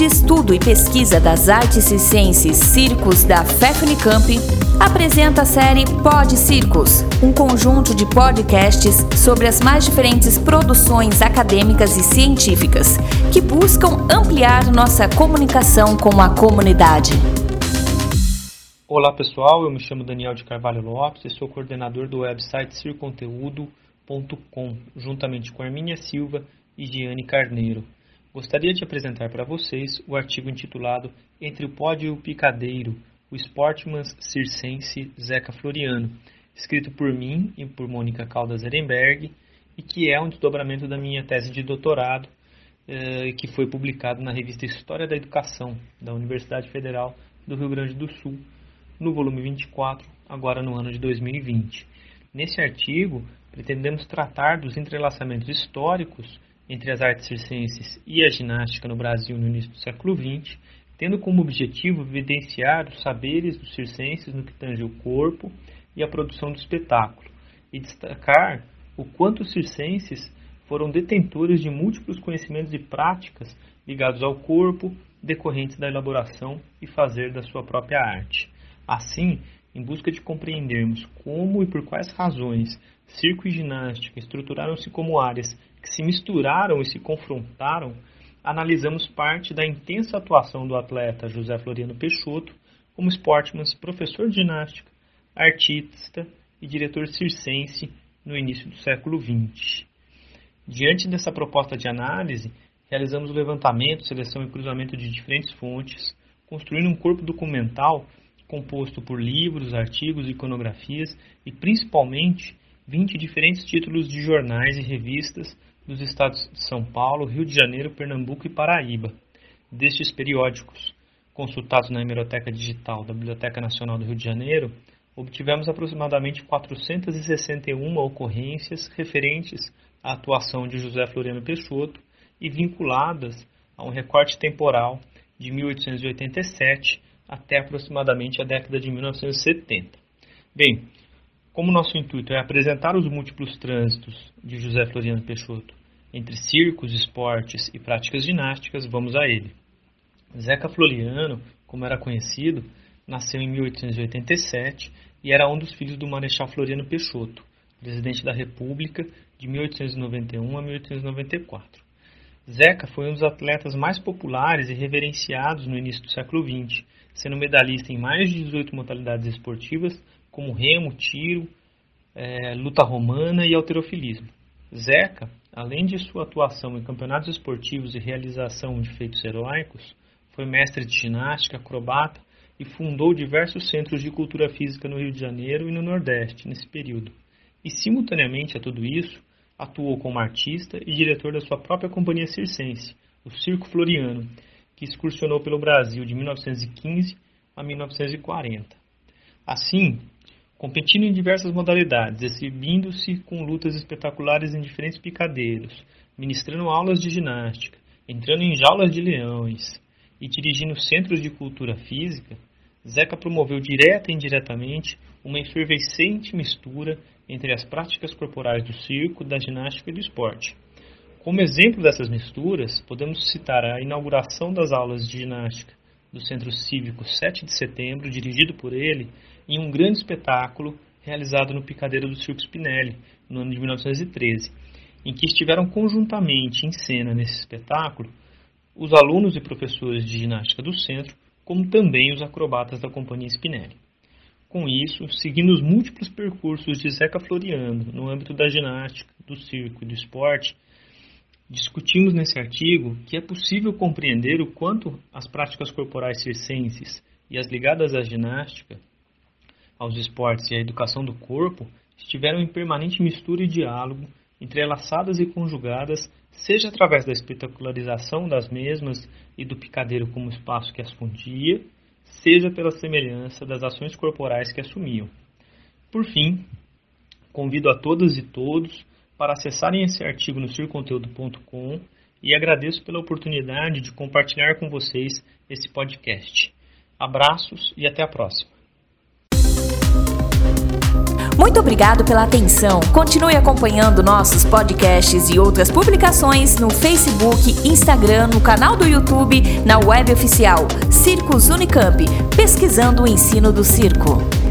de Estudo e Pesquisa das Artes Circenses Circos da FEFNICAMP, apresenta a série Pod Circos, um conjunto de podcasts sobre as mais diferentes produções acadêmicas e científicas que buscam ampliar nossa comunicação com a comunidade. Olá pessoal, eu me chamo Daniel de Carvalho Lopes e sou coordenador do website circonteúdo.com, juntamente com Arminha Silva e Giane Carneiro. Gostaria de apresentar para vocês o artigo intitulado Entre o Pódio e o Picadeiro, o Sportman Circense Zeca Floriano, escrito por mim e por Mônica Caldas Ehrenberg, e que é um desdobramento da minha tese de doutorado, eh, que foi publicado na revista História da Educação, da Universidade Federal do Rio Grande do Sul, no volume 24, agora no ano de 2020. Nesse artigo, pretendemos tratar dos entrelaçamentos históricos entre as artes circenses e a ginástica no Brasil no início do século XX, tendo como objetivo evidenciar os saberes dos circenses no que tange o corpo e a produção do espetáculo, e destacar o quanto os circenses foram detentores de múltiplos conhecimentos e práticas ligados ao corpo, decorrentes da elaboração e fazer da sua própria arte. Assim, em busca de compreendermos como e por quais razões circo e ginástica estruturaram-se como áreas que se misturaram e se confrontaram, analisamos parte da intensa atuação do atleta José Floriano Peixoto como sportman, professor de ginástica, artista e diretor circense no início do século XX. Diante dessa proposta de análise, realizamos o levantamento, seleção e cruzamento de diferentes fontes, construindo um corpo documental composto por livros, artigos, iconografias e principalmente 20 diferentes títulos de jornais e revistas dos estados de São Paulo, Rio de Janeiro, Pernambuco e Paraíba. Destes periódicos, consultados na hemeroteca digital da Biblioteca Nacional do Rio de Janeiro, obtivemos aproximadamente 461 ocorrências referentes à atuação de José Floriano Peixoto e vinculadas a um recorte temporal de 1887 até aproximadamente a década de 1970. Bem, como nosso intuito é apresentar os múltiplos trânsitos de José Floriano Peixoto entre circos, esportes e práticas ginásticas, vamos a ele. Zeca Floriano, como era conhecido, nasceu em 1887 e era um dos filhos do Marechal Floriano Peixoto, presidente da República de 1891 a 1894. Zeca foi um dos atletas mais populares e reverenciados no início do século XX, sendo medalhista em mais de 18 modalidades esportivas, como remo, tiro, é, luta romana e alterofilismo. Zeca, além de sua atuação em campeonatos esportivos e realização de feitos heróicos, foi mestre de ginástica, acrobata e fundou diversos centros de cultura física no Rio de Janeiro e no Nordeste nesse período. E, simultaneamente a tudo isso, atuou como artista e diretor da sua própria companhia circense, o Circo Floriano, que excursionou pelo Brasil de 1915 a 1940. Assim, competindo em diversas modalidades, exibindo-se com lutas espetaculares em diferentes picadeiros, ministrando aulas de ginástica, entrando em jaulas de leões e dirigindo centros de cultura física, Zeca promoveu direta e indiretamente uma efervescente mistura entre as práticas corporais do circo, da ginástica e do esporte. Como exemplo dessas misturas, podemos citar a inauguração das aulas de ginástica do Centro Cívico 7 de Setembro, dirigido por ele, em um grande espetáculo realizado no Picadeiro do Circo Spinelli, no ano de 1913, em que estiveram conjuntamente em cena nesse espetáculo os alunos e professores de ginástica do centro, como também os acrobatas da Companhia Spinelli. Com isso, seguindo os múltiplos percursos de Zeca Floriano no âmbito da ginástica, do circo e do esporte, Discutimos nesse artigo que é possível compreender o quanto as práticas corporais circenses e as ligadas à ginástica, aos esportes e à educação do corpo estiveram em permanente mistura e diálogo, entrelaçadas e conjugadas, seja através da espetacularização das mesmas e do picadeiro como espaço que as fundia, seja pela semelhança das ações corporais que assumiam. Por fim, convido a todas e todos para acessarem esse artigo no circonteúdo.com e agradeço pela oportunidade de compartilhar com vocês esse podcast. Abraços e até a próxima. Muito obrigado pela atenção. Continue acompanhando nossos podcasts e outras publicações no Facebook, Instagram, no canal do YouTube, na web oficial Circos Unicamp, pesquisando o ensino do circo.